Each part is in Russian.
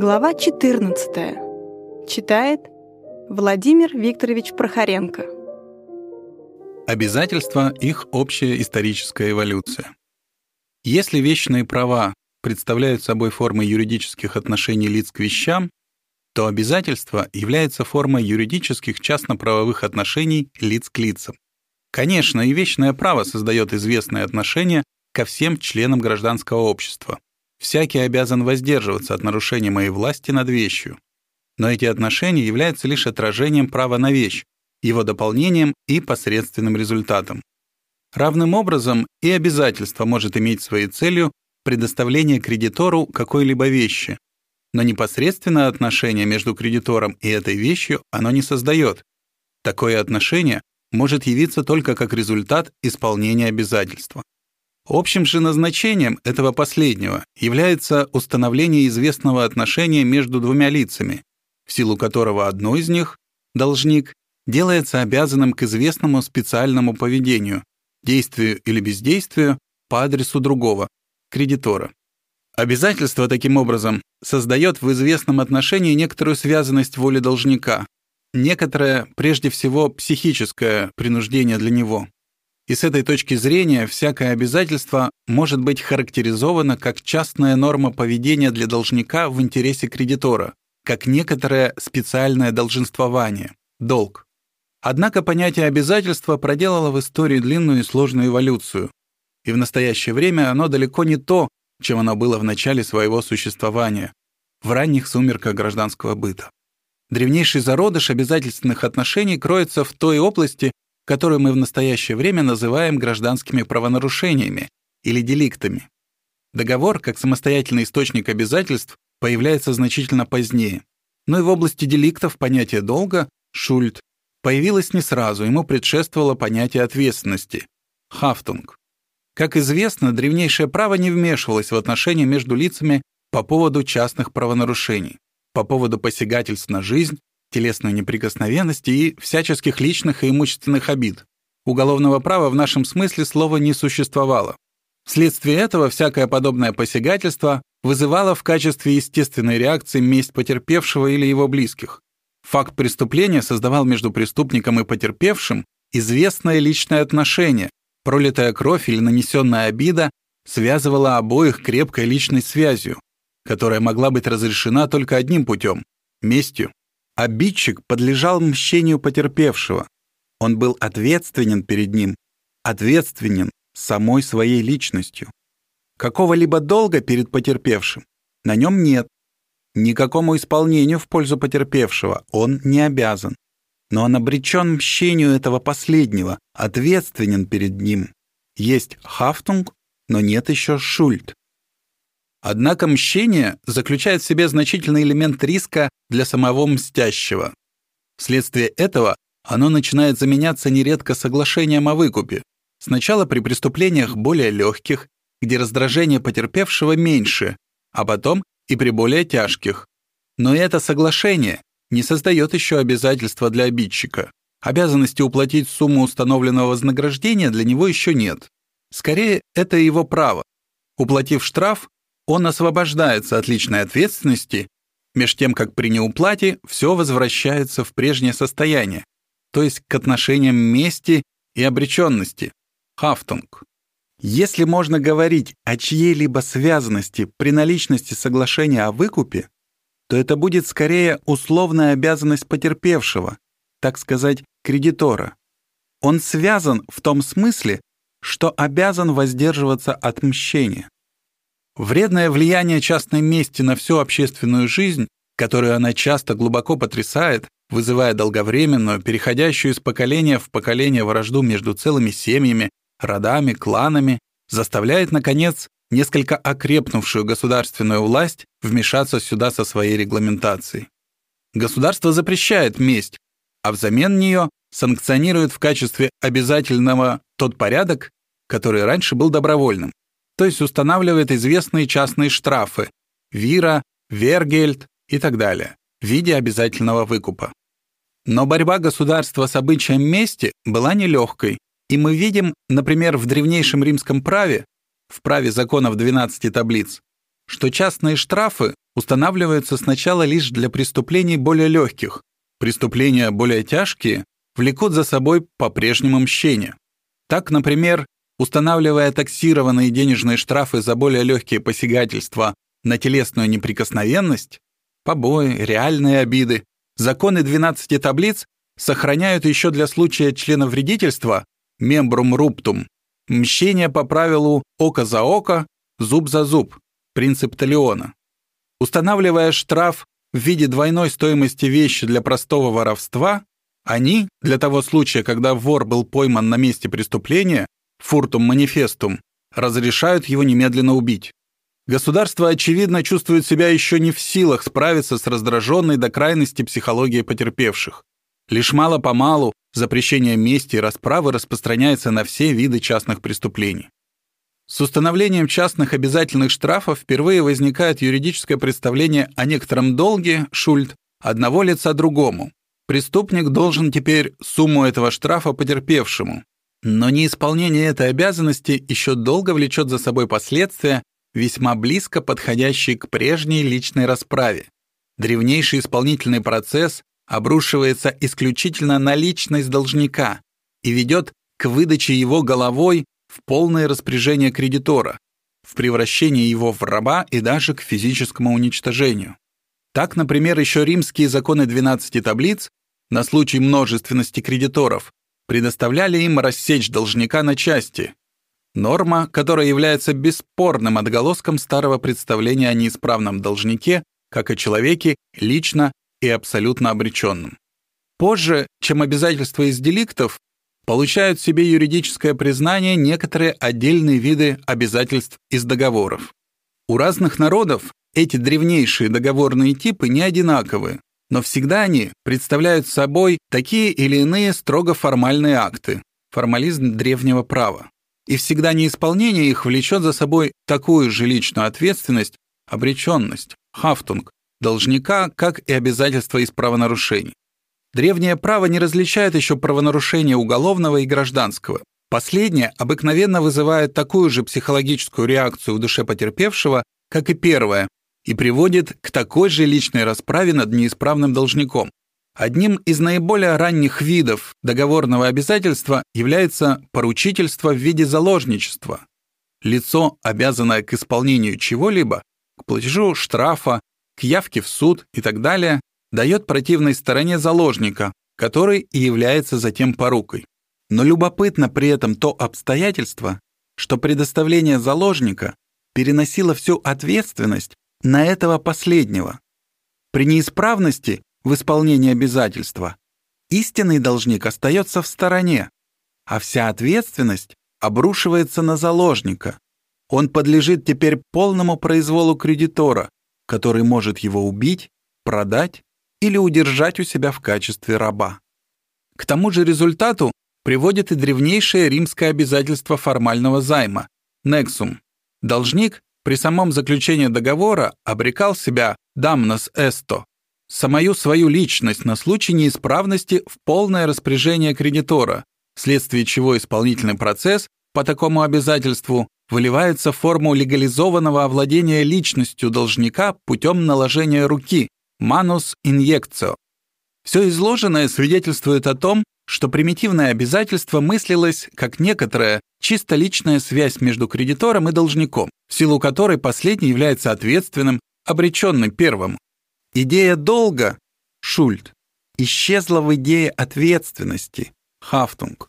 Глава 14. Читает Владимир Викторович Прохоренко. Обязательства — их общая историческая эволюция. Если вечные права представляют собой формы юридических отношений лиц к вещам, то обязательство является формой юридических частно-правовых отношений лиц к лицам. Конечно, и вечное право создает известные отношения ко всем членам гражданского общества. Всякий обязан воздерживаться от нарушения моей власти над вещью. Но эти отношения являются лишь отражением права на вещь, его дополнением и посредственным результатом. Равным образом и обязательство может иметь своей целью предоставление кредитору какой-либо вещи, но непосредственное отношение между кредитором и этой вещью оно не создает. Такое отношение может явиться только как результат исполнения обязательства. Общим же назначением этого последнего является установление известного отношения между двумя лицами, в силу которого одно из них, должник, делается обязанным к известному специальному поведению, действию или бездействию по адресу другого, кредитора. Обязательство, таким образом, создает в известном отношении некоторую связанность воли должника, некоторое, прежде всего, психическое принуждение для него. И с этой точки зрения всякое обязательство может быть характеризовано как частная норма поведения для должника в интересе кредитора, как некоторое специальное долженствование, долг. Однако понятие обязательства проделало в истории длинную и сложную эволюцию, и в настоящее время оно далеко не то, чем оно было в начале своего существования, в ранних сумерках гражданского быта. Древнейший зародыш обязательственных отношений кроется в той области, которую мы в настоящее время называем гражданскими правонарушениями или деликтами. Договор, как самостоятельный источник обязательств, появляется значительно позднее. Но и в области деликтов понятие долга, Schuld, появилось не сразу, ему предшествовало понятие ответственности, Haftung. Как известно, древнейшее право не вмешивалось в отношения между лицами по поводу частных правонарушений, по поводу посягательств на жизнь, телесной неприкосновенности и всяческих личных и имущественных обид. Уголовного права в нашем смысле слова не существовало. Вследствие этого всякое подобное посягательство вызывало в качестве естественной реакции месть потерпевшего или его близких. Факт преступления создавал между преступником и потерпевшим известное личное отношение, пролитая кровь или нанесенная обида связывала обоих крепкой личной связью, которая могла быть разрешена только одним путем — местью. Обидчик подлежал мщению потерпевшего. Он был ответственен перед ним, ответственен самой своей личностью. Какого-либо долга перед потерпевшим на нем нет. Никакому исполнению в пользу потерпевшего он не обязан. Но он обречен мщению этого последнего, ответственен перед ним. Есть Haftung, но нет еще Schuld. Однако мщение заключает в себе значительный элемент риска для самого мстящего. Вследствие этого оно начинает заменяться нередко соглашением о выкупе, сначала при преступлениях более легких, где раздражение потерпевшего меньше, а потом и при более тяжких. Но это соглашение не создает еще обязательства для обидчика. Обязанности уплатить сумму установленного вознаграждения для него еще нет. Скорее, это его право. Уплатив штраф, он освобождается от личной ответственности, меж тем как при неуплате все возвращается в прежнее состояние, то есть к отношениям мести и обреченности, Haftung. Если можно говорить о чьей-либо связанности при наличности соглашения о выкупе, то это будет скорее условная обязанность потерпевшего, так сказать, кредитора. Он связан в том смысле, что обязан воздерживаться от мщения. Вредное влияние частной мести на всю общественную жизнь, которую она часто глубоко потрясает, вызывая долговременную, переходящую из поколения в поколение вражду между целыми семьями, родами, кланами, заставляет, наконец, несколько окрепнувшую государственную власть вмешаться сюда со своей регламентацией. Государство запрещает месть, а взамен нее санкционирует в качестве обязательного тот порядок, который раньше был добровольным то есть устанавливает известные частные штрафы – вира, вергельд и так далее, в виде обязательного выкупа. Но борьба государства с обычаем мести была нелегкой, и мы видим, например, в древнейшем римском праве, в праве законов 12 таблиц, что частные штрафы устанавливаются сначала лишь для преступлений более легких. Преступления более тяжкие влекут за собой по-прежнему мщение. Так, например, устанавливая таксированные денежные штрафы за более легкие посягательства на телесную неприкосновенность, побои, реальные обиды, законы 12 таблиц сохраняют еще для случая члена вредительства мембрум руптум, мщение по правилу око за око, зуб за зуб, принцип Талиона. Устанавливая штраф в виде двойной стоимости вещи для простого воровства, они, для того случая, когда вор был пойман на месте преступления, фуртум манифестум, разрешают его немедленно убить. Государство, очевидно, чувствует себя еще не в силах справиться с раздраженной до крайности психологией потерпевших. Лишь мало-помалу запрещение мести и расправы распространяется на все виды частных преступлений. С установлением частных обязательных штрафов впервые возникает юридическое представление о некотором долге, шульд, одного лица другому. Преступник должен теперь сумму этого штрафа потерпевшему. Но неисполнение этой обязанности еще долго влечет за собой последствия, весьма близко подходящие к прежней личной расправе. Древнейший исполнительный процесс обрушивается исключительно на личность должника и ведет к выдаче его головой в полное распоряжение кредитора, в превращение его в раба и даже к физическому уничтожению. Так, например, еще римские законы 12 таблиц на случай множественности кредиторов предоставляли им рассечь должника на части. Норма, которая является бесспорным отголоском старого представления о неисправном должнике, как о человеке лично и абсолютно обреченном. Позже, чем обязательства из деликтов, получают себе юридическое признание некоторые отдельные виды обязательств из договоров. У разных народов эти древнейшие договорные типы не одинаковы, но всегда они представляют собой такие или иные строго формальные акты, формализм древнего права. И всегда неисполнение их влечет за собой такую же личную ответственность, обреченность, Haftung, должника, как и обязательства из правонарушений. Древнее право не различает еще правонарушения уголовного и гражданского. Последнее обыкновенно вызывает такую же психологическую реакцию в душе потерпевшего, как и первое, и приводит к такой же личной расправе над неисправным должником. Одним из наиболее ранних видов договорного обязательства является поручительство в виде заложничества. Лицо, обязанное к исполнению чего-либо, к платежу штрафа, к явке в суд и так далее, дает противной стороне заложника, который и является затем порукой. Но любопытно при этом то обстоятельство, что предоставление заложника переносило всю ответственность на этого последнего. При неисправности в исполнении обязательства истинный должник остается в стороне, а вся ответственность обрушивается на заложника. Он подлежит теперь полному произволу кредитора, который может его убить, продать или удержать у себя в качестве раба. К тому же результату приводит и древнейшее римское обязательство формального займа – нексум. Должник при самом заключении договора обрекал себя «дамнос эсто» – самую свою личность на случай неисправности в полное распоряжение кредитора, вследствие чего исполнительный процесс по такому обязательству выливается в форму легализованного овладения личностью должника путем наложения руки, Манус инъекцио. Все изложенное свидетельствует о том, что примитивное обязательство мыслилось как некоторая чисто личная связь между кредитором и должником, в силу которой последний является ответственным, обреченным первому. Идея долга, Шульд, исчезла в идее ответственности, Хафтунг.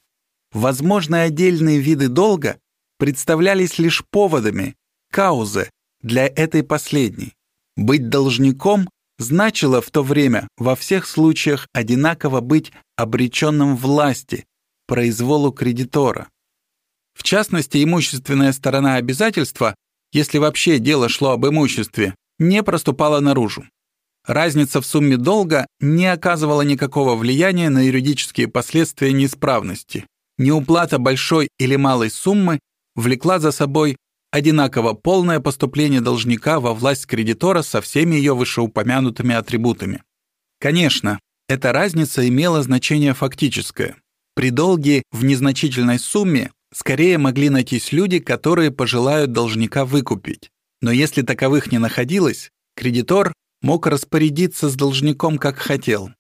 Возможные отдельные виды долга представлялись лишь поводами, каузе, для этой последней. Быть должником значило в то время во всех случаях одинаково быть обреченным власти, произволу кредитора. В частности, имущественная сторона обязательства, если вообще дело шло об имуществе, не проступала наружу. Разница в сумме долга не оказывала никакого влияния на юридические последствия неисправности. Неуплата большой или малой суммы влекла за собой одинаково полное поступление должника во власть кредитора со всеми ее вышеупомянутыми атрибутами. Конечно, эта разница имела значение фактическое. При долге в незначительной сумме скорее могли найтись люди, которые пожелают должника выкупить. Но если таковых не находилось, кредитор мог распорядиться с должником как хотел.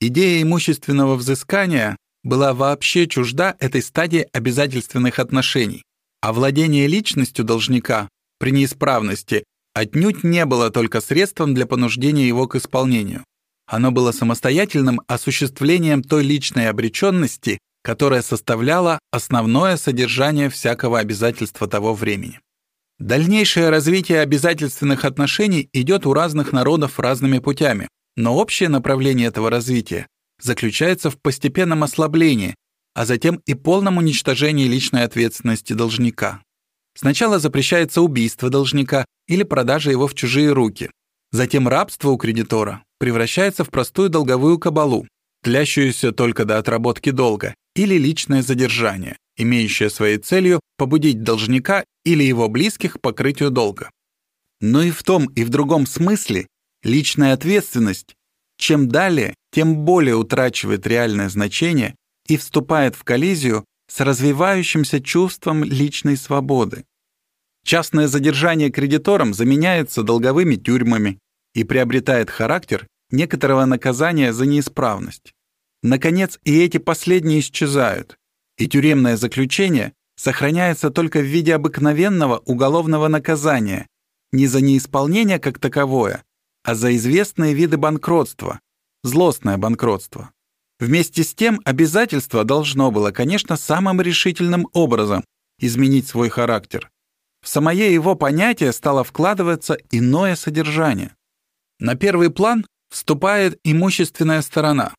Идея имущественного взыскания была вообще чужда этой стадии обязательственных отношений, а владение личностью должника при неисправности отнюдь не было только средством для понуждения его к исполнению. Оно было самостоятельным осуществлением той личной обреченности, которая составляла основное содержание всякого обязательства того времени. Дальнейшее развитие обязательственных отношений идет у разных народов разными путями, но общее направление этого развития заключается в постепенном ослаблении, а затем и полном уничтожении личной ответственности должника. Сначала запрещается убийство должника или продажа его в чужие руки. Затем рабство у кредитора превращается в простую долговую кабалу, тлящуюся только до отработки долга, или личное задержание, имеющее своей целью побудить должника или его близких к покрытию долга. Но и в том, и в другом смысле личная ответственность чем далее, тем более утрачивает реальное значение и вступает в коллизию с развивающимся чувством личной свободы. Частное задержание кредитором заменяется долговыми тюрьмами и приобретает характер некоторого наказания за неисправность. Наконец, и эти последние исчезают, и тюремное заключение сохраняется только в виде обыкновенного уголовного наказания, не за неисполнение как таковое, а за известные виды банкротства, злостное банкротство. Вместе с тем обязательство должно было, конечно, самым решительным образом изменить свой характер. В самое его понятие стало вкладываться иное содержание. На первый план вступает имущественная сторона.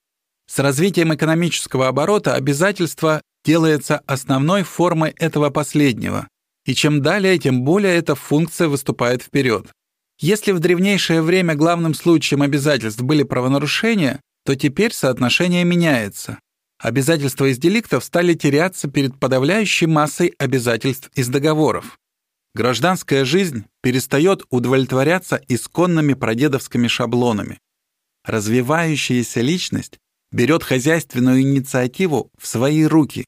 С развитием экономического оборота обязательство делается основной формой этого последнего, и чем далее, тем более эта функция выступает вперед. Если в древнейшее время главным случаем обязательств были правонарушения, то теперь соотношение меняется. Обязательства из деликтов стали теряться перед подавляющей массой обязательств из договоров. Гражданская жизнь перестает удовлетворяться исконными прадедовскими шаблонами. Развивающаяся личность берет хозяйственную инициативу в свои руки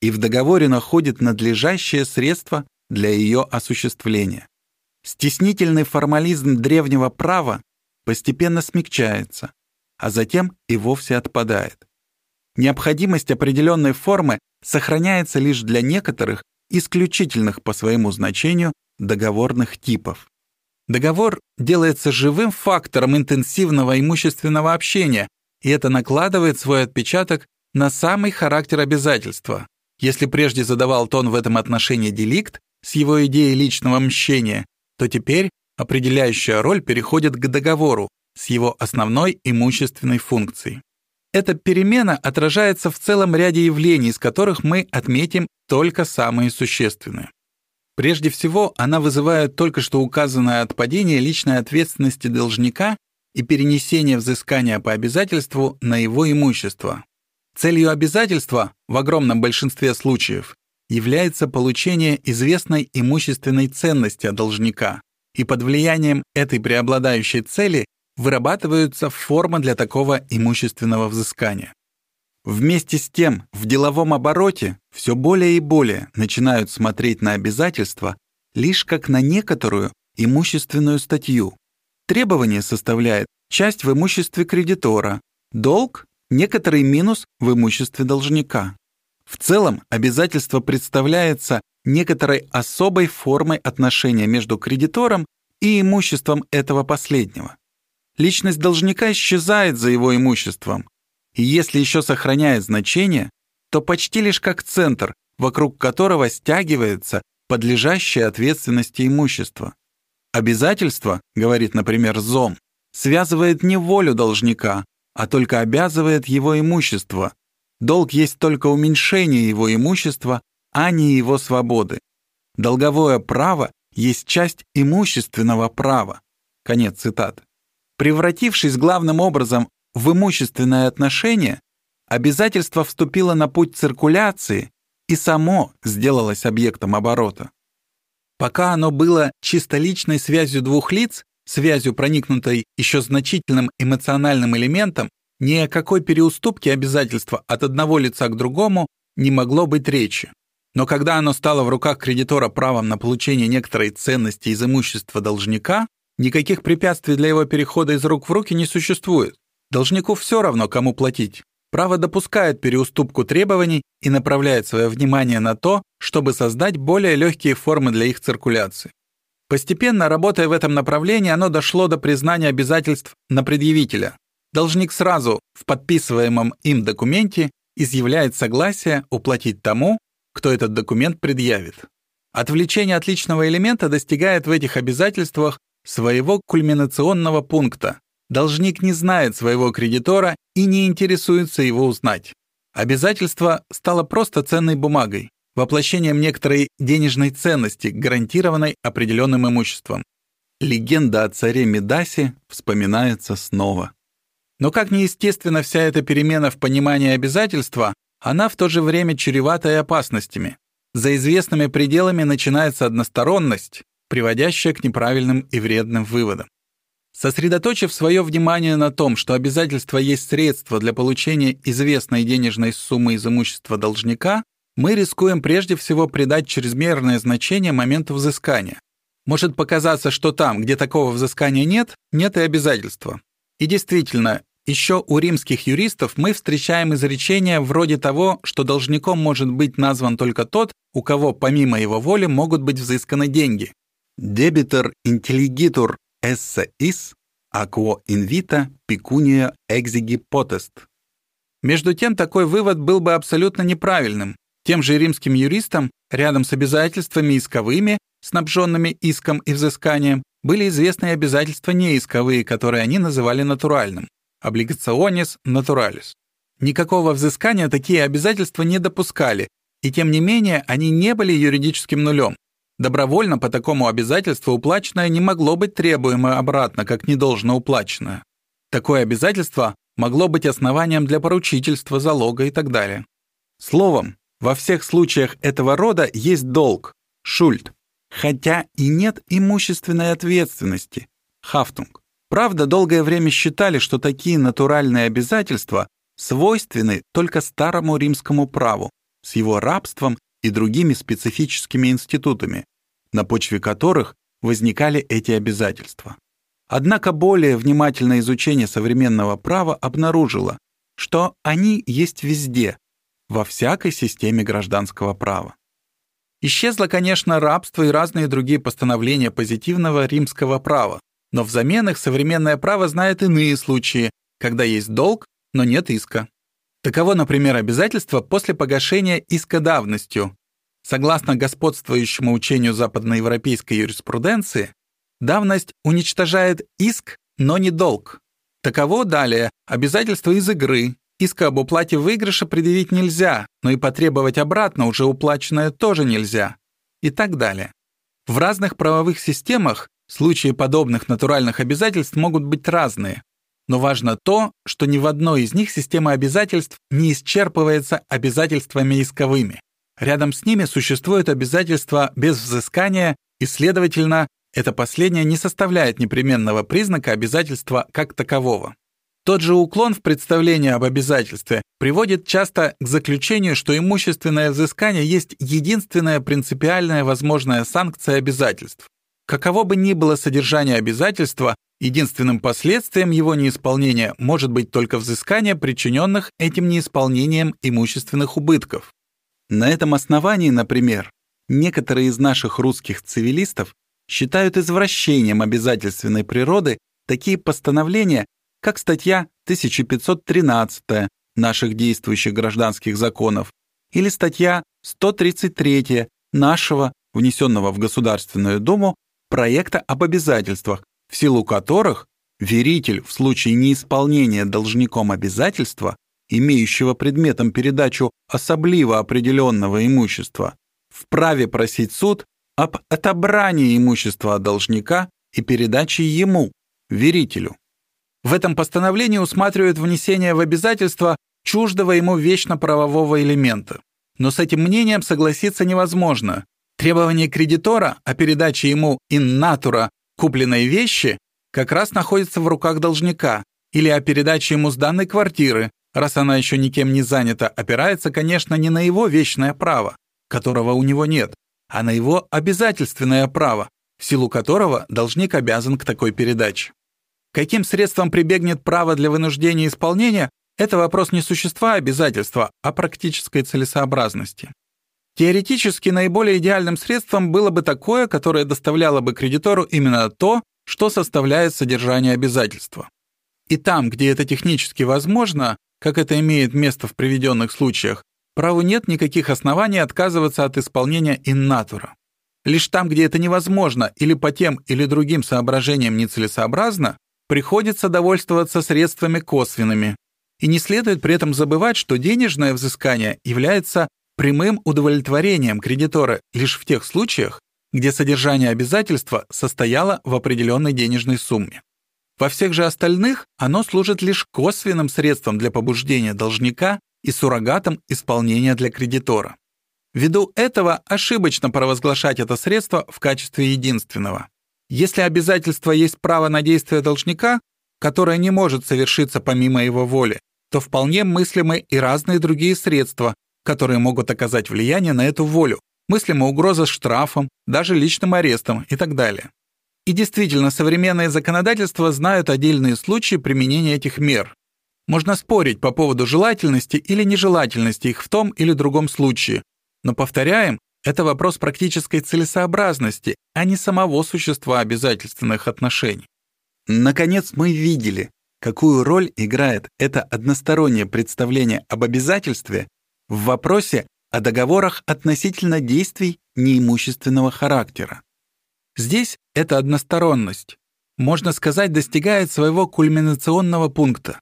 и в договоре находит надлежащее средство для ее осуществления. Стеснительный формализм древнего права постепенно смягчается, а затем и вовсе отпадает. Необходимость определенной формы сохраняется лишь для некоторых исключительных по своему значению договорных типов. Договор делается живым фактором интенсивного имущественного общения, и это накладывает свой отпечаток на самый характер обязательства. Если прежде задавал тон в этом отношении деликт с его идеей личного мщения, то теперь определяющая роль переходит к договору с его основной имущественной функцией. Эта перемена отражается в целом ряде явлений, из которых мы отметим только самые существенные. Прежде всего, она вызывает только что указанное отпадение личной ответственности должника и перенесение взыскания по обязательству на его имущество. Целью обязательства в огромном большинстве случаев является получение известной имущественной ценности от должника, и под влиянием этой преобладающей цели вырабатываются формы для такого имущественного взыскания. Вместе с тем, в деловом обороте все более и более начинают смотреть на обязательства лишь как на некоторую имущественную статью. Требование составляет часть в имуществе кредитора, долг – некоторый минус в имуществе должника. В целом, обязательство представляется некоторой особой формой отношения между кредитором и имуществом этого последнего. Личность должника исчезает за его имуществом, и если еще сохраняет значение, то почти лишь как центр, вокруг которого стягивается подлежащее ответственности имущество. Обязательство, говорит, например, ЗОМ, связывает не волю должника, а только обязывает его имущество. Долг есть только уменьшение его имущества, а не его свободы. Долговое право есть часть имущественного права. Конец цитаты. Превратившись главным образом в имущественное отношение, обязательство вступило на путь циркуляции и само сделалось объектом оборота. Пока оно было чисто личной связью двух лиц, связью, проникнутой еще значительным эмоциональным элементом, ни о какой переуступке обязательства от одного лица к другому не могло быть речи. Но когда оно стало в руках кредитора правом на получение некоторой ценности из имущества должника, Никаких препятствий для его перехода из рук в руки не существует. Должнику все равно, кому платить. Право допускает переуступку требований и направляет свое внимание на то, чтобы создать более легкие формы для их циркуляции. Постепенно, работая в этом направлении, оно дошло до признания обязательств на предъявителя. Должник сразу в подписываемом им документе изъявляет согласие уплатить тому, кто этот документ предъявит. Отвлечение от личного элемента достигает в этих обязательствах своего кульминационного пункта, Должник не знает своего кредитора и не интересуется его узнать. Обязательство стало просто ценной бумагой, воплощением некоторой денежной ценности, гарантированной определенным имуществом. Легенда о царе Медасе вспоминается снова. Но как неестественно вся эта перемена в понимании обязательства, она в то же время чревата и опасностями. За известными пределами начинается односторонность, приводящая к неправильным и вредным выводам. Сосредоточив свое внимание на том, что обязательство есть средство для получения известной денежной суммы из имущества должника, мы рискуем прежде всего придать чрезмерное значение моменту взыскания. Может показаться, что там, где такого взыскания нет, нет и обязательства. И действительно, еще у римских юристов мы встречаем изречения вроде того, что должником может быть назван только тот, у кого помимо его воли могут быть взысканы деньги. Дебитор intelligitur esse is, a quo invita pecunia exigi potest. Между тем, такой вывод был бы абсолютно неправильным. Тем же римским юристам, рядом с обязательствами исковыми, снабженными иском и взысканием, были известны обязательства неисковые, которые они называли натуральным – облигационис натуралис. Никакого взыскания такие обязательства не допускали, и тем не менее они не были юридическим нулем. Добровольно по такому обязательству уплаченное не могло быть требуемо обратно, как недолжно уплаченное. Такое обязательство могло быть основанием для поручительства, залога и так далее. Словом, во всех случаях этого рода есть долг, Schuld, хотя и нет имущественной ответственности, Haftung. Правда, долгое время считали, что такие натуральные обязательства свойственны только старому римскому праву с его рабством и другими специфическими институтами, на почве которых возникали эти обязательства. Однако более внимательное изучение современного права обнаружило, что они есть везде, во всякой системе гражданского права. Исчезло, конечно, рабство и разные другие постановления позитивного римского права, но взамен их современное право знает иные случаи, когда есть долг, но нет иска. Таково, например, обязательство после погашения иска давностью, Согласно господствующему учению западноевропейской юриспруденции, давность уничтожает иск, но не долг. Таково далее обязательство из игры. Иск об уплате выигрыша предъявить нельзя, но и потребовать обратно уже уплаченное тоже нельзя. И так далее. В разных правовых системах случаи подобных натуральных обязательств могут быть разные, но важно то, что ни в одной из них система обязательств не исчерпывается обязательствами исковыми. Рядом с ними существует обязательство без взыскания, и, следовательно, это последнее не составляет непременного признака обязательства как такового. Тот же уклон в представлении об обязательстве приводит часто к заключению, что имущественное взыскание есть единственная принципиальная возможная санкция обязательств. Каково бы ни было содержание обязательства, единственным последствием его неисполнения может быть только взыскание причиненных этим неисполнением имущественных убытков. На этом основании, например, некоторые из наших русских цивилистов считают извращением обязательственной природы такие постановления, как статья 1513 наших действующих гражданских законов или статья 133 нашего, внесенного в Государственную Думу, проекта об обязательствах, в силу которых веритель в случае неисполнения должником обязательства имеющего предметом передачу особливо определенного имущества, вправе просить суд об отобрании имущества от должника и передаче ему, верителю. В этом постановлении усматривают внесение в обязательство чуждого ему вечно правового элемента. Но с этим мнением согласиться невозможно. Требование кредитора о передаче ему natura купленной вещи как раз находится в руках должника или о передаче ему сданной квартиры, раз она еще никем не занята, опирается, конечно, не на его вечное право, которого у него нет, а на его обязательственное право, в силу которого должник обязан к такой передаче. Каким средством прибегнет право для вынуждения исполнения, это вопрос не существа обязательства, а практической целесообразности. Теоретически наиболее идеальным средством было бы такое, которое доставляло бы кредитору именно то, что составляет содержание обязательства. И там, где это технически возможно, как это имеет место в приведенных случаях, праву нет никаких оснований отказываться от исполнения natura. Лишь там, где это невозможно или по тем или другим соображениям нецелесообразно, приходится довольствоваться средствами косвенными. И не следует при этом забывать, что денежное взыскание является прямым удовлетворением кредитора лишь в тех случаях, где содержание обязательства состояло в определенной денежной сумме. Во всех же остальных оно служит лишь косвенным средством для побуждения должника и суррогатом исполнения для кредитора. Ввиду этого ошибочно провозглашать это средство в качестве единственного. Если обязательство есть право на действие должника, которое не может совершиться помимо его воли, то вполне мыслимы и разные другие средства, которые могут оказать влияние на эту волю, мыслима угроза штрафом, даже личным арестом и так далее. И действительно, современные законодательства знают отдельные случаи применения этих мер. Можно спорить по поводу желательности или нежелательности их в том или другом случае, но, повторяем, это вопрос практической целесообразности, а не самого существа обязательственных отношений. Наконец, мы видели, какую роль играет это одностороннее представление об обязательстве в вопросе о договорах относительно действий неимущественного характера. Здесь эта односторонность, можно сказать, достигает своего кульминационного пункта.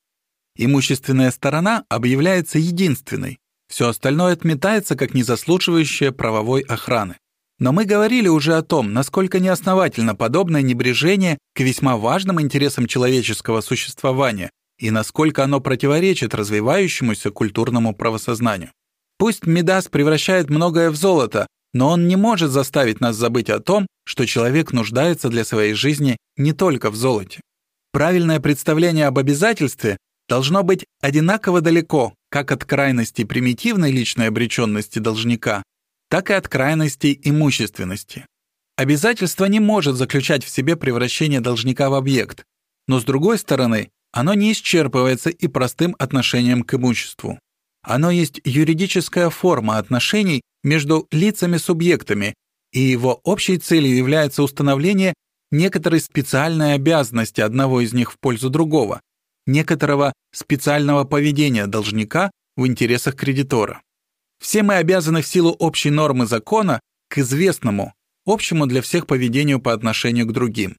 Имущественная сторона объявляется единственной, все остальное отметается как незаслуживающее правовой охраны. Но мы говорили уже о том, насколько неосновательно подобное небрежение к весьма важным интересам человеческого существования и насколько оно противоречит развивающемуся культурному правосознанию. Пусть Мидас превращает многое в золото, но он не может заставить нас забыть о том, что человек нуждается для своей жизни не только в золоте. Правильное представление об обязательстве должно быть одинаково далеко как от крайности примитивной личной обреченности должника, так и от крайностей имущественности. Обязательство не может заключать в себе превращение должника в объект, но с другой стороны, оно не исчерпывается и простым отношением к имуществу. Оно есть юридическая форма отношений между лицами-субъектами, и его общей целью является установление некоторой специальной обязанности одного из них в пользу другого, некоторого специального поведения должника в интересах кредитора. Все мы обязаны в силу общей нормы закона к известному, общему для всех поведению по отношению к другим.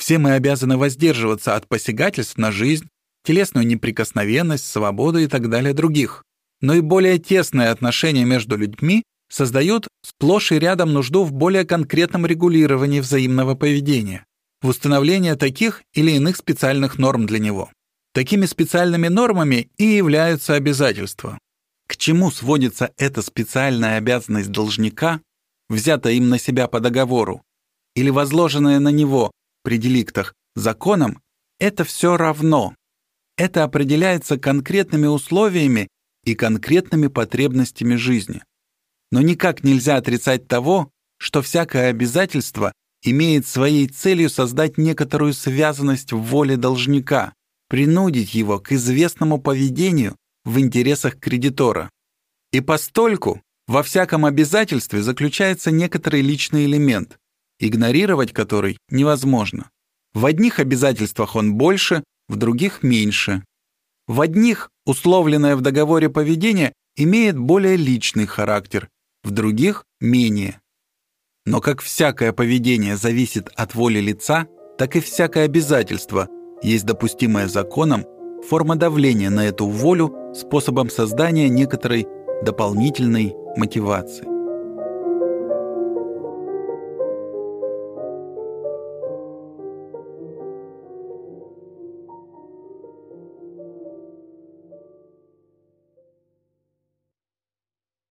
Все мы обязаны воздерживаться от посягательств на жизнь, телесную неприкосновенность, свободу и так далее других но и более тесные отношения между людьми создают сплошь и рядом нужду в более конкретном регулировании взаимного поведения, в установлении таких или иных специальных норм для него. Такими специальными нормами и являются обязательства. К чему сводится эта специальная обязанность должника, взятая им на себя по договору, или возложенная на него при деликтах законом, это все равно. Это определяется конкретными условиями и конкретными потребностями жизни. Но никак нельзя отрицать того, что всякое обязательство имеет своей целью создать некоторую связанность в воле должника, принудить его к известному поведению в интересах кредитора. И постольку во всяком обязательстве заключается некоторый личный элемент, игнорировать который невозможно. В одних обязательствах он больше, в других меньше. В одних условленное в договоре поведение имеет более личный характер, в других — менее. Но как всякое поведение зависит от воли лица, так и всякое обязательство есть допустимое законом форма давления на эту волю способом создания некоторой дополнительной мотивации.